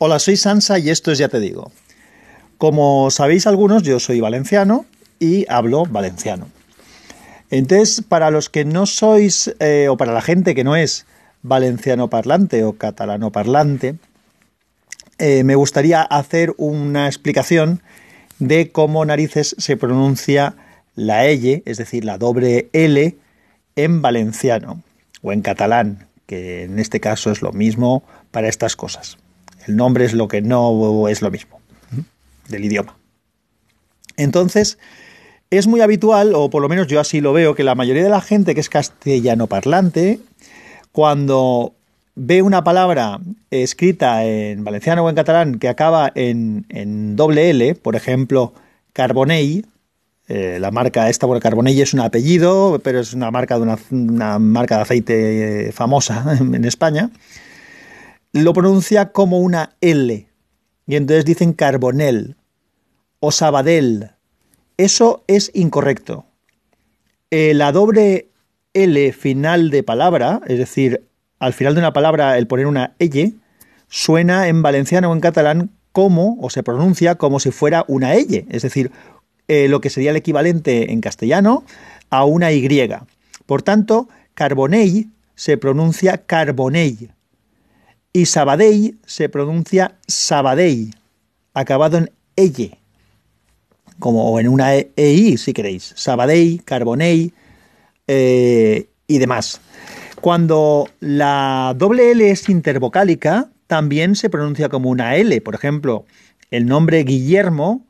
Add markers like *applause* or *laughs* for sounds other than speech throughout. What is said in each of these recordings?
Hola, soy Sansa y esto es Ya Te Digo. Como sabéis algunos, yo soy valenciano y hablo valenciano. Entonces, para los que no sois, eh, o para la gente que no es valenciano parlante o catalano parlante, eh, me gustaría hacer una explicación de cómo narices se pronuncia la L, es decir, la doble L, en valenciano o en catalán, que en este caso es lo mismo para estas cosas. El nombre es lo que no es lo mismo del idioma. Entonces, es muy habitual, o por lo menos yo así lo veo, que la mayoría de la gente que es castellano parlante, cuando ve una palabra escrita en valenciano o en catalán que acaba en, doble L, por ejemplo, Carbonell, eh, la marca esta, bueno, Carbonell es un apellido, pero es una marca de una, marca de aceite famosa *laughs* en España, lo pronuncia como una L. Y entonces dicen Carbonell o Sabadell. Eso es incorrecto. Eh, la doble L final de palabra, es decir, al final de una palabra el poner una L, suena en valenciano o en catalán como, o se pronuncia como si fuera una L, es decir, eh, lo que sería el equivalente en castellano a una Y. Por tanto, Carbonell se pronuncia Carbonell y Sabadell se pronuncia Sabadell, acabado en elle como en una EI si queréis, Sabadell, Carbonell eh, y demás. Cuando la doble L es intervocálica, también se pronuncia como una L. Por ejemplo, el nombre Guillermo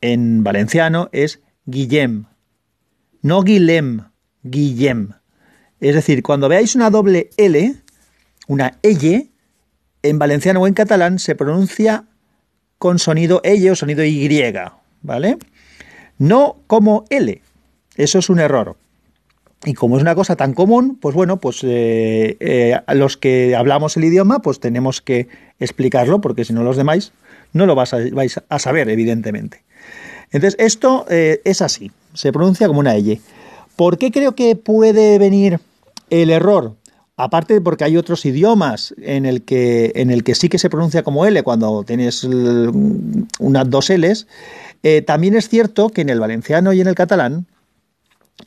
en valenciano es Guillem, no Guillem, Guillem. Es decir, cuando veáis una doble L, una L, en valenciano o en catalán se pronuncia con sonido L o sonido Y, ¿vale? No como L. Eso es un error. Y como es una cosa tan común, pues bueno, pues eh, eh, los que hablamos el idioma, pues tenemos que explicarlo, porque si no los demás no lo vais a, saber, evidentemente. Entonces, esto eh, es así, se pronuncia como una L. ¿Por qué creo que puede venir el error? Aparte porque hay otros idiomas en el que, en el que sí que se pronuncia como L cuando tienes unas dos Ls, eh, también es cierto que en el valenciano y en el catalán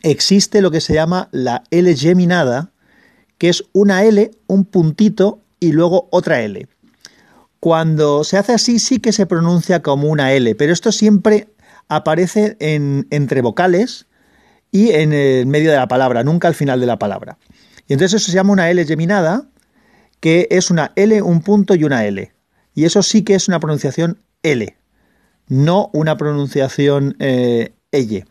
existe lo que se llama la L geminada, que es una L, un puntito y luego otra L. Cuando se hace así sí que se pronuncia como una L, pero esto siempre aparece en, entre vocales y en el medio de la palabra, nunca al final de la palabra. Y entonces eso se llama una L geminada, que es una L, un punto y una L. Y eso sí que es una pronunciación L no una pronunciación eh, L.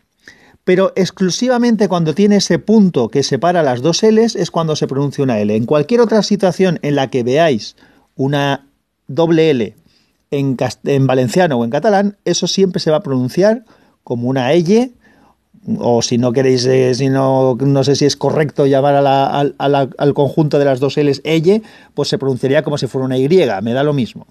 Pero exclusivamente cuando tiene ese punto que separa las dos L's es cuando se pronuncia una L. En cualquier otra situación en la que veáis una doble L en, en valenciano o en catalán, eso siempre se va a pronunciar como una L o si no queréis, eh, si no, no sé si es correcto llamar al conjunto de las dos L's L, pues se pronunciaría como si fuera una Y, me da lo mismo.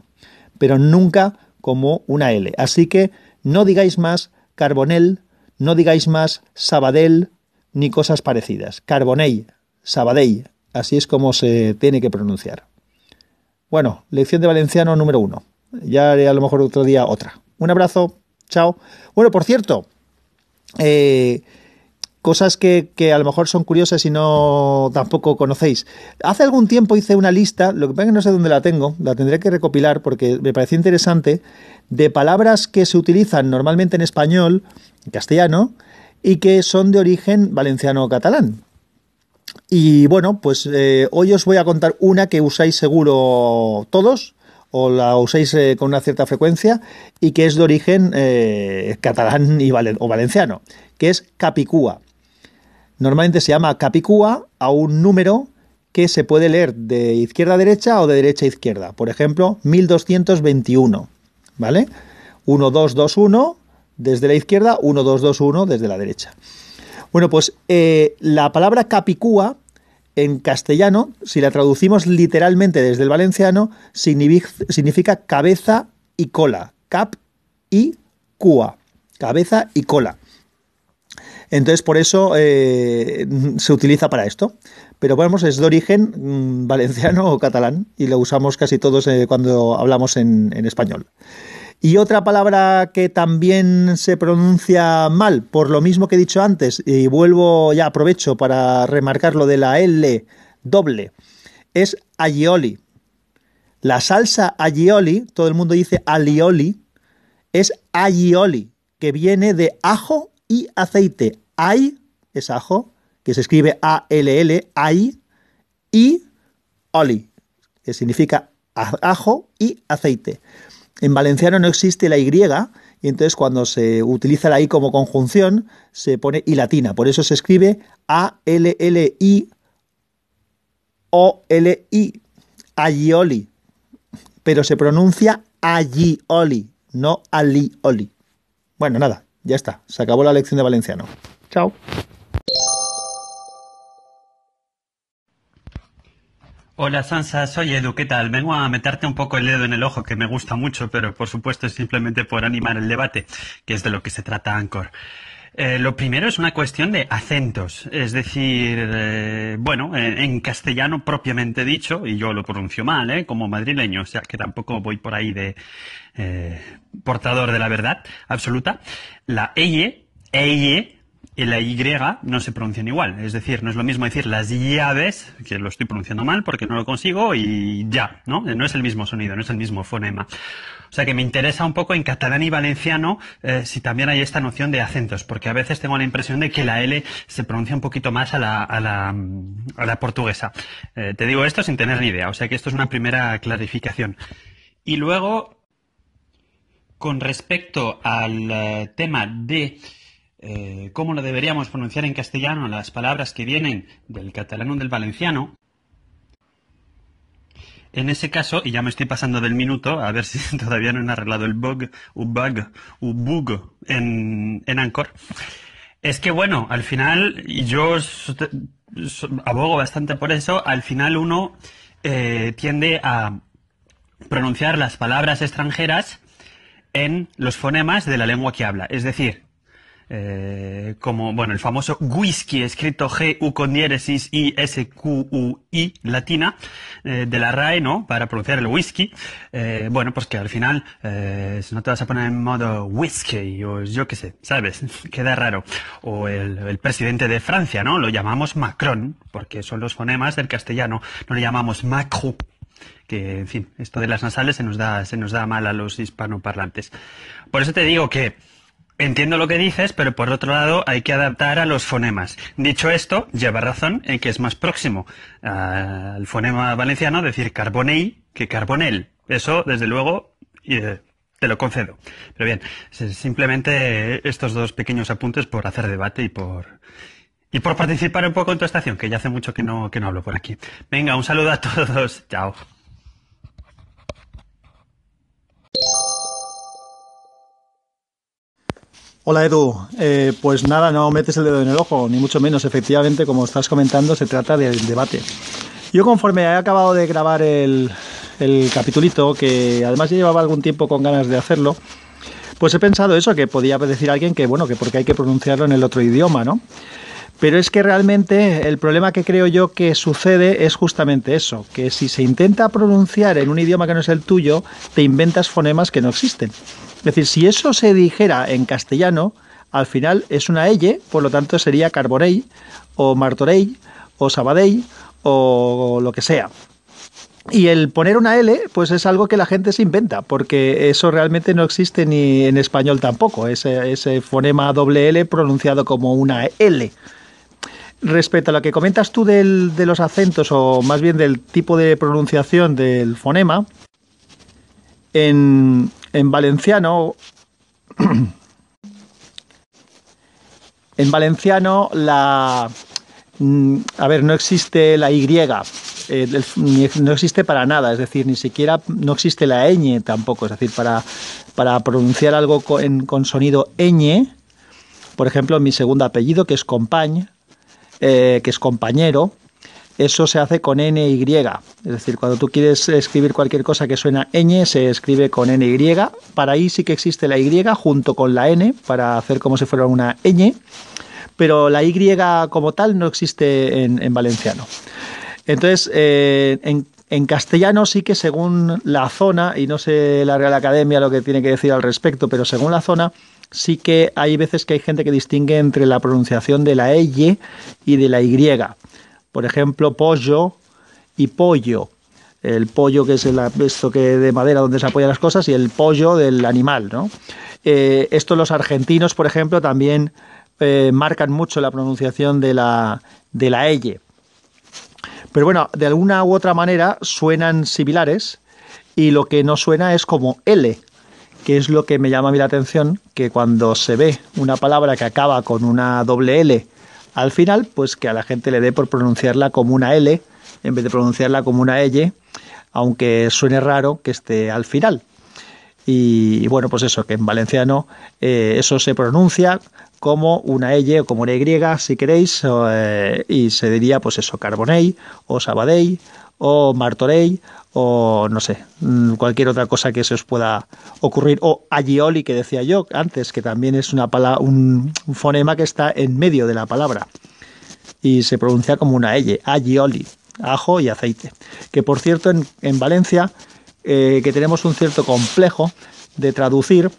Pero nunca como una L. Así que no digáis más Carbonell, no digáis más Sabadell, ni cosas parecidas. Carbonell, Sabadell, así es como se tiene que pronunciar. Bueno, lección de valenciano número uno. Ya haré a lo mejor otro día otra. Un abrazo, chao. Bueno, por cierto, eh, cosas que, a lo mejor son curiosas y no tampoco conocéis. Hace algún tiempo hice una lista, lo que pasa es que no sé dónde la tengo, la tendré que recopilar porque me pareció interesante, de palabras que se utilizan normalmente en español, en castellano, y que son de origen valenciano o catalán. Y bueno, pues eh, hoy os voy a contar una que usáis seguro todos, o la usáis eh, con una cierta frecuencia, y que es de origen eh, catalán o valenciano, que es capicúa. Normalmente se llama capicúa a un número que se puede leer de izquierda a derecha o de derecha a izquierda. Por ejemplo, 1221, ¿vale? 1221 desde la izquierda, 1221 desde la derecha. Bueno, pues eh, la palabra capicúa en castellano, si la traducimos literalmente desde el valenciano, significa cabeza y cola. Cap y cua. Cabeza y cola. Entonces, por eso eh, se utiliza para esto. pero vamos, es de origen mm, valenciano o catalán y lo usamos casi todos eh, cuando hablamos en, en español. Y otra palabra que también se pronuncia mal, por lo mismo que he dicho antes, y vuelvo ya aprovecho para remarcar lo de la L doble, es aioli. La salsa aioli, todo el mundo dice alioli, es aioli, que viene de ajo y aceite. Ai es ajo, que se escribe A-L-L, ai, y oli, que significa ajo y aceite. En valenciano no existe la Y, y entonces cuando se utiliza la I como conjunción, se pone I latina. Por eso se escribe A-L-L-I O-L-I, Agioli. Pero se pronuncia Agioli, no Alioli. Bueno, nada, ya está. Se acabó la lección de valenciano. Chao. Hola Sansa, soy Edu, ¿qué tal? Vengo a meterte un poco el dedo en el ojo, que me gusta mucho, pero por supuesto es simplemente por animar el debate, que es de lo que se trata Anchor. Eh, lo primero es una cuestión de acentos, es decir, eh, bueno, en, castellano propiamente dicho, y yo lo pronuncio mal, ¿eh? como madrileño, o sea que tampoco voy por ahí de eh, portador de la verdad absoluta, la eye, eye, y la Y no se pronuncian igual. Es decir, no es lo mismo decir las llaves, que lo estoy pronunciando mal porque no lo consigo, y ya, ¿no? No es el mismo sonido, no es el mismo fonema. O sea que me interesa un poco en catalán y valenciano eh, si también hay esta noción de acentos, porque a veces tengo la impresión de que la L se pronuncia un poquito más a la, a la, a la portuguesa. Eh, te digo esto sin tener ni idea, o sea que esto es una primera clarificación. Y luego, con respecto al eh, tema de eh, cómo lo deberíamos pronunciar en castellano las palabras que vienen del catalán o del valenciano, en ese caso, y ya me estoy pasando del minuto, a ver *laughs* si todavía no han arreglado el bug, un bug, un bug en, en Anchor, es que bueno, al final, y yo abogo bastante por eso, al final uno eh, tiende a pronunciar las palabras extranjeras en los fonemas de la lengua que habla. Es decir, eh, como, bueno, el famoso whisky, escrito G-U con diéresis I S Q U I latina, eh, de la RAE, ¿no? Para pronunciar el whisky. Eh, bueno, pues que al final, si no te vas a poner en modo whisky, o yo qué sé, ¿sabes? *laughs* Queda raro. O el, el, presidente de Francia, ¿no? Lo llamamos Macron, porque son los fonemas del castellano. No le llamamos Macron que, en fin, esto de las nasales se nos da, se nos da mal a los hispanoparlantes. Por eso te digo que Entiendo lo que dices, pero por otro lado hay que adaptar a los fonemas. Dicho esto, lleva razón en que es más próximo al fonema valenciano decir carbonei que carbonel. Eso, desde luego, eh, te lo concedo. Pero bien, simplemente estos dos pequeños apuntes por hacer debate y por y por participar un poco en tu estación, que ya hace mucho que no, que no hablo por aquí. Venga, un saludo a todos. Chao. Hola Edu, eh, pues nada, no metes el dedo en el ojo, ni mucho menos. Efectivamente, como estás comentando, se trata del debate. Yo conforme he acabado de grabar el, el capitulito, que además llevaba algún tiempo con ganas de hacerlo, pues he pensado eso, que podía decir alguien que, bueno, que porque hay que pronunciarlo en el otro idioma, ¿no? Pero es que realmente el problema que creo yo que sucede es justamente eso, que si se intenta pronunciar en un idioma que no es el tuyo, te inventas fonemas que no existen. Es decir, si eso se dijera en castellano, al final es una elle, por lo tanto sería Carbonell o Martorell o Sabadell o lo que sea. Y el poner una L, pues es algo que la gente se inventa, porque eso realmente no existe ni en español tampoco, ese, ese fonema doble L pronunciado como una L. Respecto a lo que comentas tú del, de los acentos, o más bien del tipo de pronunciación del fonema, en, en valenciano. en valenciano la. Mm, a ver, no existe la Y, eh, no existe para nada, es decir, ni siquiera no existe la ñ tampoco, es decir, para, para pronunciar algo con, con sonido ñ, por ejemplo, mi segundo apellido, que es Compañ, eh, que es compañero, eso se hace con NY. Es decir, cuando tú quieres escribir cualquier cosa que suena ñ, se escribe con NY. Para ahí sí que existe la Y junto con la N para hacer como si fuera una ñ. pero la Y como tal no existe en, valenciano. Entonces, eh, en, castellano sí que según la zona, y no sé la Real Academia lo que tiene que decir al respecto, pero según la zona, sí que hay veces que hay gente que distingue entre la pronunciación de la Y y de la Y. Por ejemplo, pollo y pollo. El pollo que es el, esto que de madera donde se apoyan las cosas y el pollo del animal, ¿no? Eh, esto los argentinos, por ejemplo, también eh, marcan mucho la pronunciación de la, de la L. Pero bueno, de alguna u otra manera suenan similares y lo que no suena es como L, que es lo que me llama a mí la atención, que cuando se ve una palabra que acaba con una doble L al final, pues que a la gente le dé por pronunciarla como una L en vez de pronunciarla como una L, aunque suene raro que esté al final. Y, bueno, pues eso, que en valenciano eh, eso se pronuncia como una L o como una Y, si queréis, eh, y se diría pues eso, Carbonell o Sabadell o Martorell o no sé, mm, cualquier otra cosa que se os pueda ocurrir. O agioli, que decía yo antes, que también es una un, fonema que está en medio de la palabra y se pronuncia como una L, agioli, ajo y aceite. Que por cierto, en, Valencia, eh, que tenemos un cierto complejo de traducir,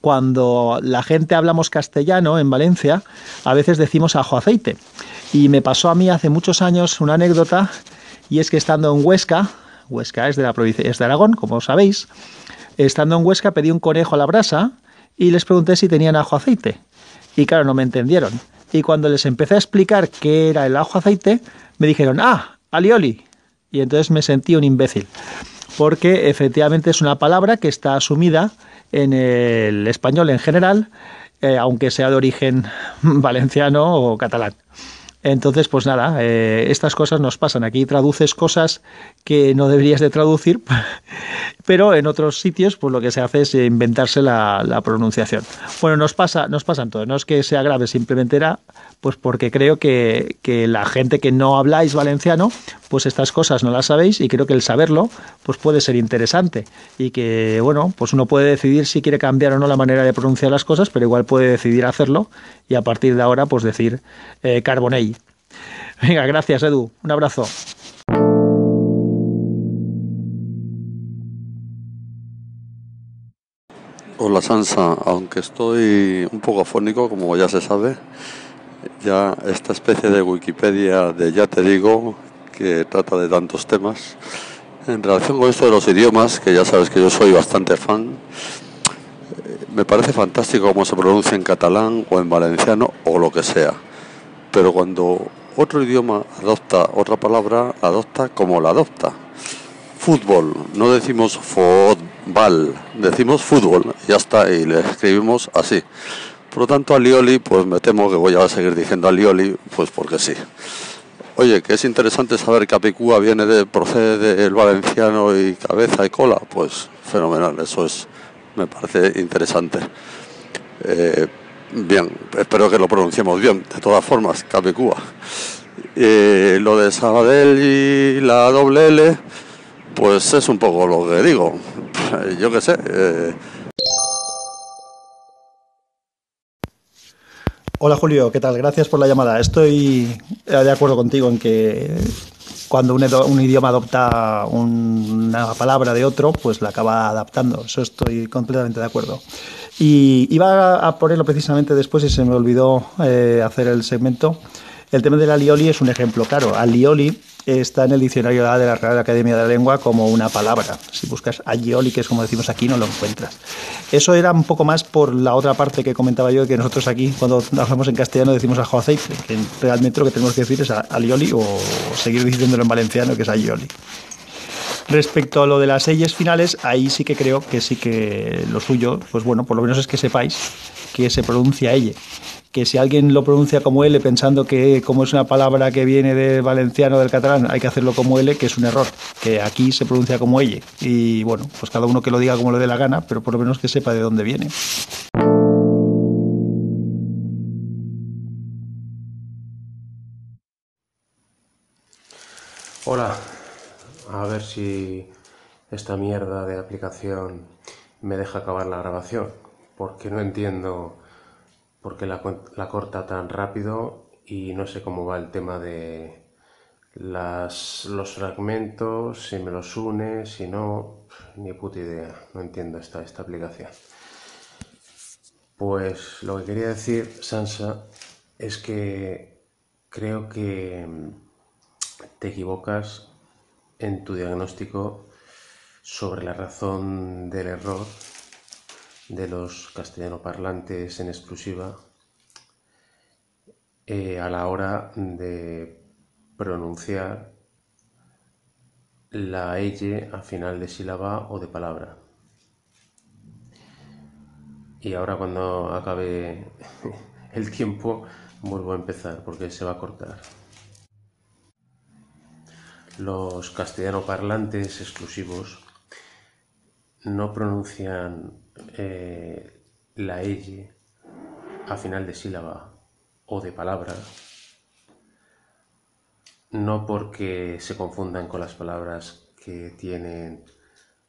cuando la gente hablamos castellano en Valencia, a veces decimos ajo aceite. Y me pasó a mí hace muchos años una anécdota, y es que estando en Huesca, Huesca es de la provincia es de Aragón, como sabéis. Estando en Huesca pedí un conejo a la brasa y les pregunté si tenían ajo aceite. Y claro, no me entendieron. Y cuando les empecé a explicar qué era el ajo aceite, me dijeron, ah, alioli. Y entonces me sentí un imbécil. Porque efectivamente es una palabra que está asumida en el español en general, eh, aunque sea de origen *laughs* valenciano o catalán. Entonces, pues nada, eh, estas cosas nos pasan. Aquí traduces cosas que no deberías de traducir, *laughs* pero en otros sitios, pues lo que se hace es inventarse la, la pronunciación. Bueno, nos pasa, nos pasan todo. No es que sea grave, simplemente era pues porque creo que, la gente que no habláis valenciano, pues estas cosas no las sabéis y creo que el saberlo pues puede ser interesante y que, bueno, pues uno puede decidir si quiere cambiar o no la manera de pronunciar las cosas, pero igual puede decidir hacerlo y a partir de ahora pues decir eh, Carbonell. Venga, gracias Edu, un abrazo. Hola Sansa, aunque estoy un poco afónico, como ya se sabe, ya esta especie de Wikipedia de ya te digo, que trata de tantos temas. En relación con esto de los idiomas, que ya sabes que yo soy bastante fan, eh, me parece fantástico cómo se pronuncia en catalán o en valenciano o lo que sea. Pero cuando otro idioma adopta otra palabra, la adopta como la adopta. Fútbol, no decimos fútbol, decimos fútbol, ya está, y le escribimos así. Por lo tanto, alioli, pues me temo que voy a seguir diciendo alioli, pues porque sí. Oye, que es interesante saber que Apicúa viene de, procede del valenciano y cabeza y cola, pues fenomenal, eso es, me parece interesante. Eh, bien, espero que lo pronunciemos bien, de todas formas, Capicúa. Eh, lo de Sabadell y la doble L, pues es un poco lo que digo. Yo qué sé. Eh, Hola Julio, ¿qué tal? Gracias por la llamada. Estoy eh, de acuerdo contigo en que cuando un, idioma adopta una palabra de otro, pues la acaba adaptando. Eso estoy completamente de acuerdo. Y iba a ponerlo precisamente después y se me olvidó eh, hacer el segmento. El tema del alioli es un ejemplo claro. Alioli está en el diccionario de la Real Academia de la Lengua como una palabra. Si buscas agioli, que es como decimos aquí, no lo encuentras. Eso era un poco más por la otra parte que comentaba yo, que nosotros aquí, cuando hablamos en castellano, decimos ajo aceite, que realmente lo que tenemos que decir es alioli o seguir diciéndolo en valenciano, que es agioli. Respecto a lo de las leyes finales, ahí sí que creo que sí que lo suyo, pues bueno, por lo menos es que sepáis que se pronuncia ella que si alguien lo pronuncia como L pensando que como es una palabra que viene de valenciano del catalán hay que hacerlo como L, que es un error, que aquí se pronuncia como L. Y bueno, pues cada uno que lo diga como le dé la gana, pero por lo menos que sepa de dónde viene. Hola, a ver si esta mierda de aplicación me deja acabar la grabación, porque no entiendo por qué la, corta tan rápido y no sé cómo va el tema de las, los fragmentos, si me los une, si no, ni puta idea, no entiendo esta, esta aplicación. Pues lo que quería decir, Sansa, es que creo que te equivocas en tu diagnóstico sobre la razón del error de los castellanoparlantes en exclusiva eh, a la hora de pronunciar la L a final de sílaba o de palabra. Y ahora cuando acabe *laughs* el tiempo vuelvo a empezar porque se va a cortar. Los castellanoparlantes exclusivos no pronuncian eh, la L a final de sílaba o de palabra, no porque se confundan con las palabras que tienen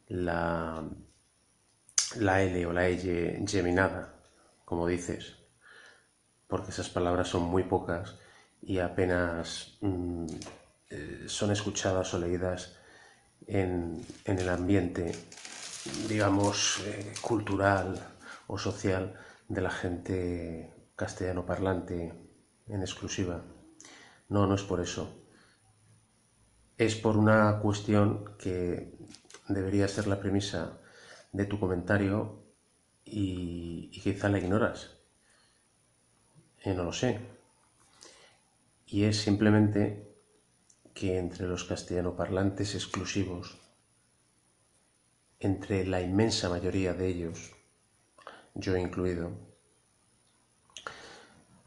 la, la L o la L geminada, como dices, porque esas palabras son muy pocas y apenas mm, eh, son escuchadas o leídas en, en el ambiente digamos, eh, cultural o social de la gente castellano parlante en exclusiva. No, no es por eso. Es por una cuestión que debería ser la premisa de tu comentario y, quizá la ignoras. Eh, no lo sé. Y es simplemente que entre los castellano parlantes exclusivos entre la inmensa mayoría de ellos, yo incluido,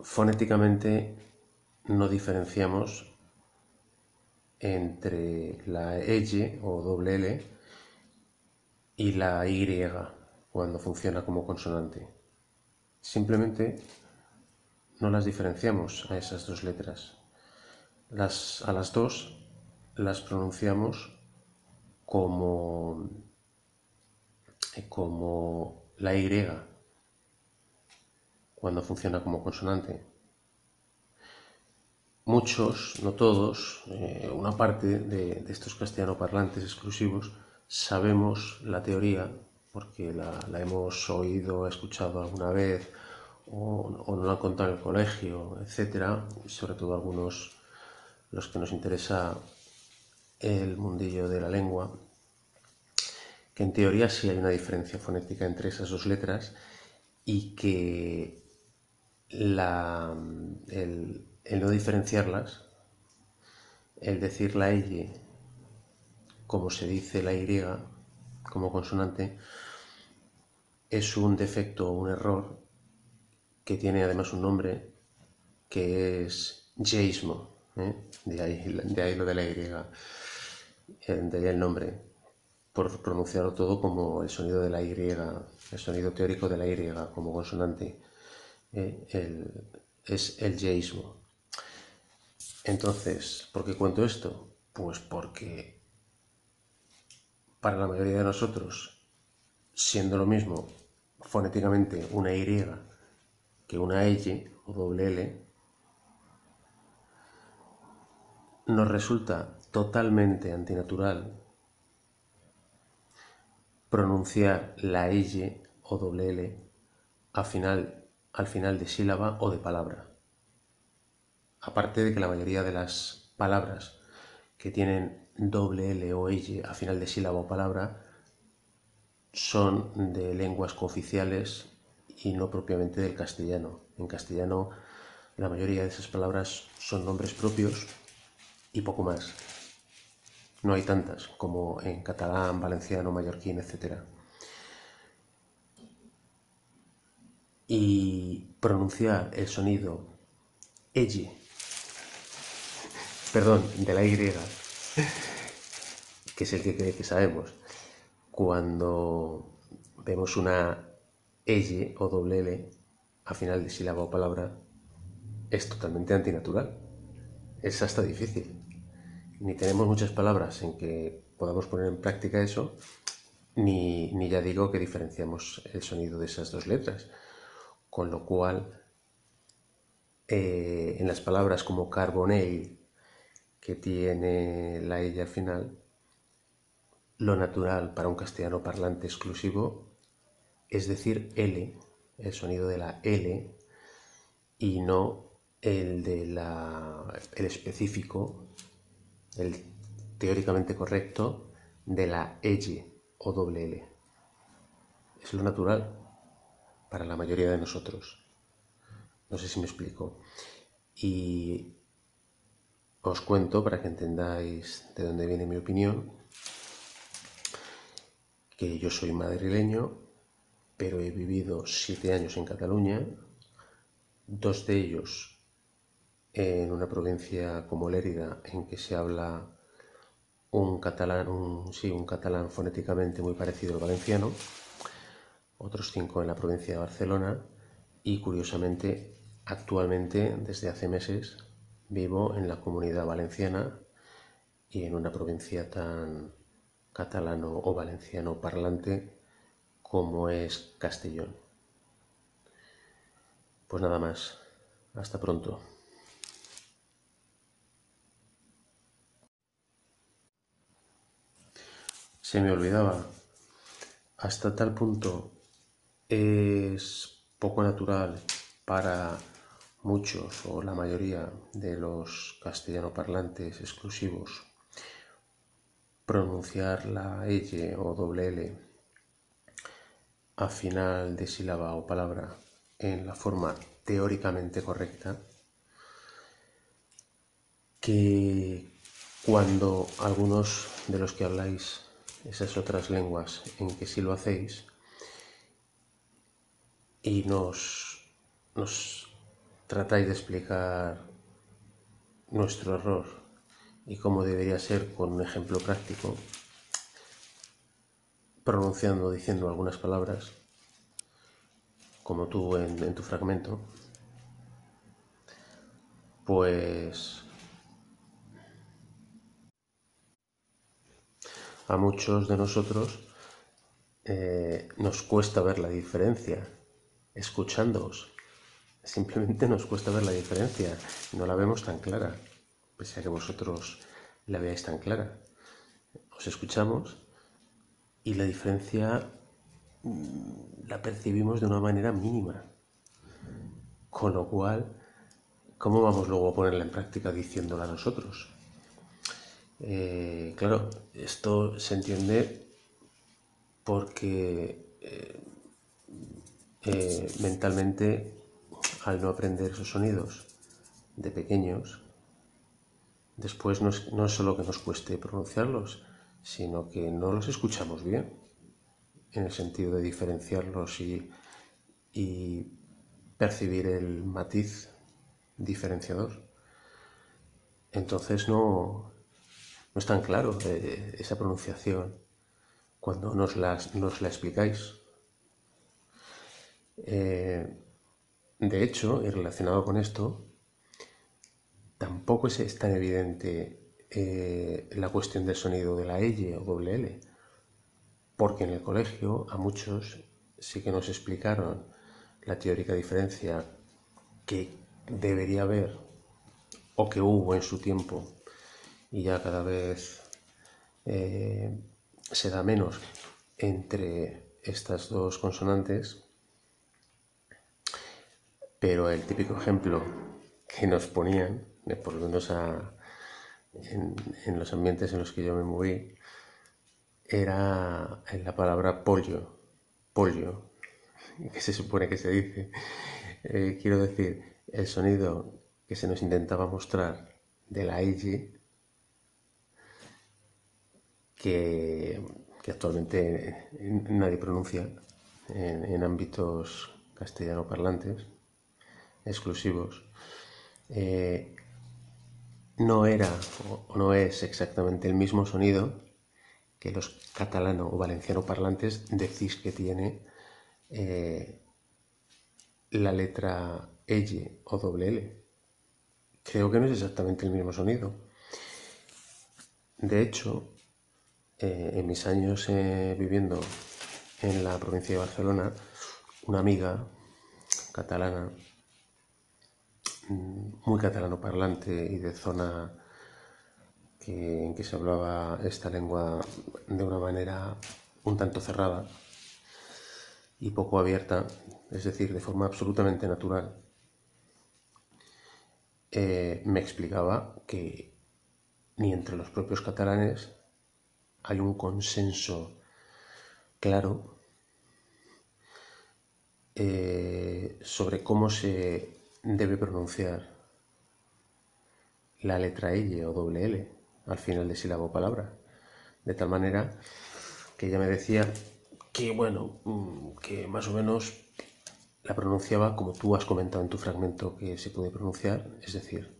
fonéticamente no diferenciamos entre la L o doble L y la Y cuando funciona como consonante. Simplemente no las diferenciamos a esas dos letras. Las, a las dos las pronunciamos como como la Y cuando funciona como consonante. Muchos, no todos, eh, una parte de, estos castellano parlantes exclusivos sabemos la teoría porque la, hemos oído, escuchado alguna vez o, o nos la han contado en el colegio, etcétera, sobre todo algunos los que nos interesa el mundillo de la lengua que en teoría sí hay una diferencia fonética entre esas dos letras y que el, no diferenciarlas, el decir la Y como se dice la Y como consonante, es un defecto o un error que tiene además un nombre que es yeísmo, ¿eh? de, ahí, de ahí lo de la Y, eh, de ahí el nombre por pronunciarlo todo como el sonido de la Y, el sonido teórico de la Y como consonante, eh, es el yeísmo. Entonces, ¿por qué cuento esto? Pues porque para la mayoría de nosotros, siendo lo mismo fonéticamente una Y que una L o doble L, nos resulta totalmente antinatural pronunciar la L o doble L al final, al de sílaba o de palabra. Aparte de que la mayoría de las palabras que tienen doble L o L a final de sílaba o palabra son de lenguas cooficiales y no propiamente del castellano. En castellano la mayoría de esas palabras son nombres propios y poco más. No hay tantas como en catalán, valenciano, mallorquín, etc. Y pronunciar el sonido L, perdón, de la Y, que es el que, que sabemos, cuando vemos una L o doble L a final de sílaba o palabra, es totalmente antinatural. Es hasta difícil ni tenemos muchas palabras en que podamos poner en práctica eso, ni, ya digo que diferenciamos el sonido de esas dos letras. Con lo cual, eh, en las palabras como carbonell, que tiene la ella final, lo natural para un castellano parlante exclusivo es decir L, el sonido de la L, y no el de la, el específico, el teóricamente correcto de la L o doble L. Es lo natural para la mayoría de nosotros. No sé si me explico. Y os cuento para que entendáis de dónde viene mi opinión, que yo soy madrileño, pero he vivido siete años en Cataluña, dos de ellos en una provincia como Lérida, en que se habla un catalán, sí, un catalán fonéticamente muy parecido al valenciano, otros cinco en la provincia de Barcelona y curiosamente actualmente desde hace meses vivo en la comunidad valenciana y en una provincia tan catalano o valenciano parlante como es Castellón. Pues nada más, hasta pronto. Se me olvidaba, hasta tal punto es poco natural para muchos o la mayoría de los castellano parlantes exclusivos pronunciar la L o doble L a final de sílaba o palabra en la forma teóricamente correcta que cuando algunos de los que habláis esas otras lenguas en que sí lo hacéis y nos, tratáis de explicar nuestro error y cómo debería ser con un ejemplo práctico, pronunciando, diciendo algunas palabras, como tú en tu fragmento, pues a muchos de nosotros eh, nos cuesta ver la diferencia escuchándoos. Simplemente nos cuesta ver la diferencia, no la vemos tan clara, pese a que vosotros la veáis tan clara. Os escuchamos y la diferencia mm, la percibimos de una manera mínima. Con lo cual, ¿cómo vamos luego a ponerla en práctica diciéndola a nosotros? Eh, claro, esto se entiende porque eh, eh, mentalmente, al no aprender esos sonidos de pequeños, después no es, no solo que nos cueste pronunciarlos, sino que no los escuchamos bien, en el sentido de diferenciarlos y, percibir el matiz diferenciador. Entonces no, no es tan claro eh, esa pronunciación cuando nos, nos la explicáis. Eh, de hecho, y relacionado con esto, tampoco es tan evidente eh, la cuestión del sonido de la L o doble L, porque en el colegio a muchos sí que nos explicaron la teórica diferencia que debería haber o que hubo en su tiempo y ya cada vez eh, se da menos entre estas dos consonantes pero el típico ejemplo que nos ponían, por lo en, los ambientes en los que yo me moví, era en la palabra pollo, pollo, que se supone que se dice. Eh, quiero decir, el sonido que se nos intentaba mostrar de la I que, actualmente nadie pronuncia en ámbitos castellano parlantes exclusivos, eh, no era o no es exactamente el mismo sonido que los catalano o valenciano parlantes decís que tiene eh, la letra L o doble L. Creo que no es exactamente el mismo sonido. De hecho, eh, en mis años viviendo en la provincia de Barcelona, una amiga catalana mm, muy catalano parlante y de zona en que se hablaba esta lengua de una manera un tanto cerrada y poco abierta, es decir, de forma absolutamente natural, eh, me explicaba que ni entre los propios catalanes hay un consenso claro eh, sobre cómo se debe pronunciar la letra L o doble L al final de sílaba o palabra. De tal manera que ella me decía que, bueno, mm, que más o menos la pronunciaba como tú has comentado en tu fragmento que se puede pronunciar, es decir,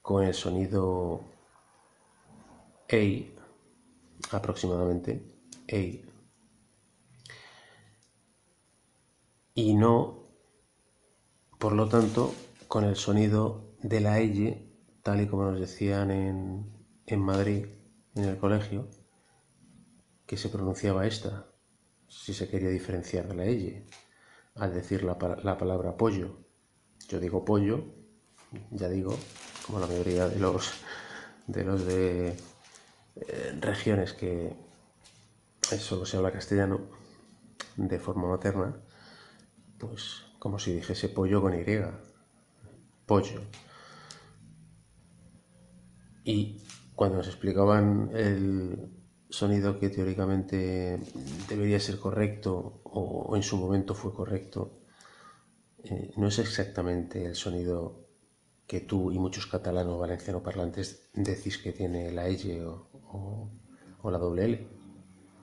con el sonido EI aproximadamente, EI y no, por lo tanto, con el sonido de la L, tal y como nos decían en, en Madrid, en el colegio, que se pronunciaba esta, si se quería diferenciar de la L, al decir la, la palabra pollo. Yo digo pollo, ya digo, como la mayoría de los de los de regiones que solo se habla castellano de forma materna, pues como si dijese pollo con Y, pollo. Y cuando nos explicaban el sonido que teóricamente debería ser correcto o, en su momento fue correcto, eh, no es exactamente el sonido que tú y muchos catalanos valenciano parlantes decís que tiene la L o, la doble L.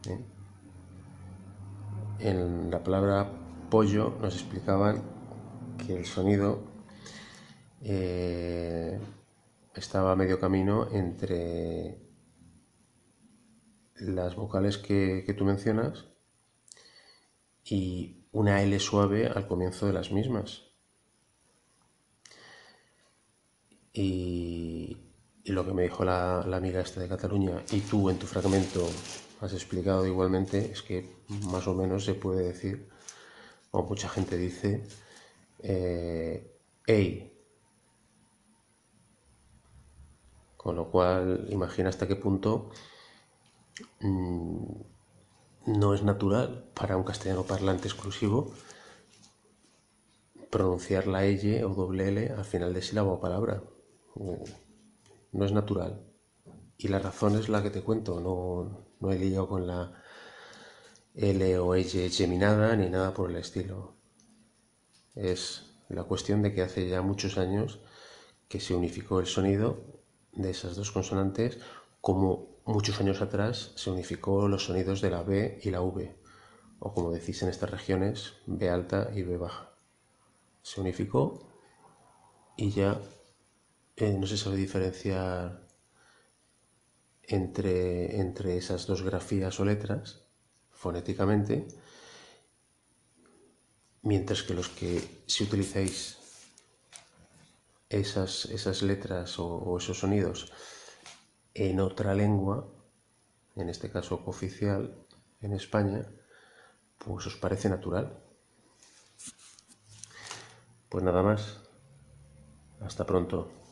¿eh? En la palabra pollo nos explicaban que el sonido eh, estaba a medio camino entre las vocales que, tú mencionas y una L suave al comienzo de las mismas. Y, lo que me dijo la, amiga esta de Cataluña y tú en tu fragmento has explicado igualmente es que más o menos se puede decir o mucha gente dice, eh, Con lo cual, imagina hasta qué punto mm, no es natural para un castellano parlante exclusivo pronunciar la L o doble L al final de sílaba o palabra. No es natural. Y la razón es la que te cuento, no, no he liado con la L o L geminada ni nada por el estilo. Es la cuestión de que hace ya muchos años que se unificó el sonido de esas dos consonantes como muchos años atrás se unificó los sonidos de la B y la V, o como decís en estas regiones, B alta y B baja. Se unificó y ya eh, no se sabe diferenciar entre, entre esas dos grafías o letras fonéticamente, mientras que los que si utilizáis esas, esas letras o, esos sonidos en otra lengua, en este caso oficial en España, pues os parece natural. Pues nada más. Hasta pronto.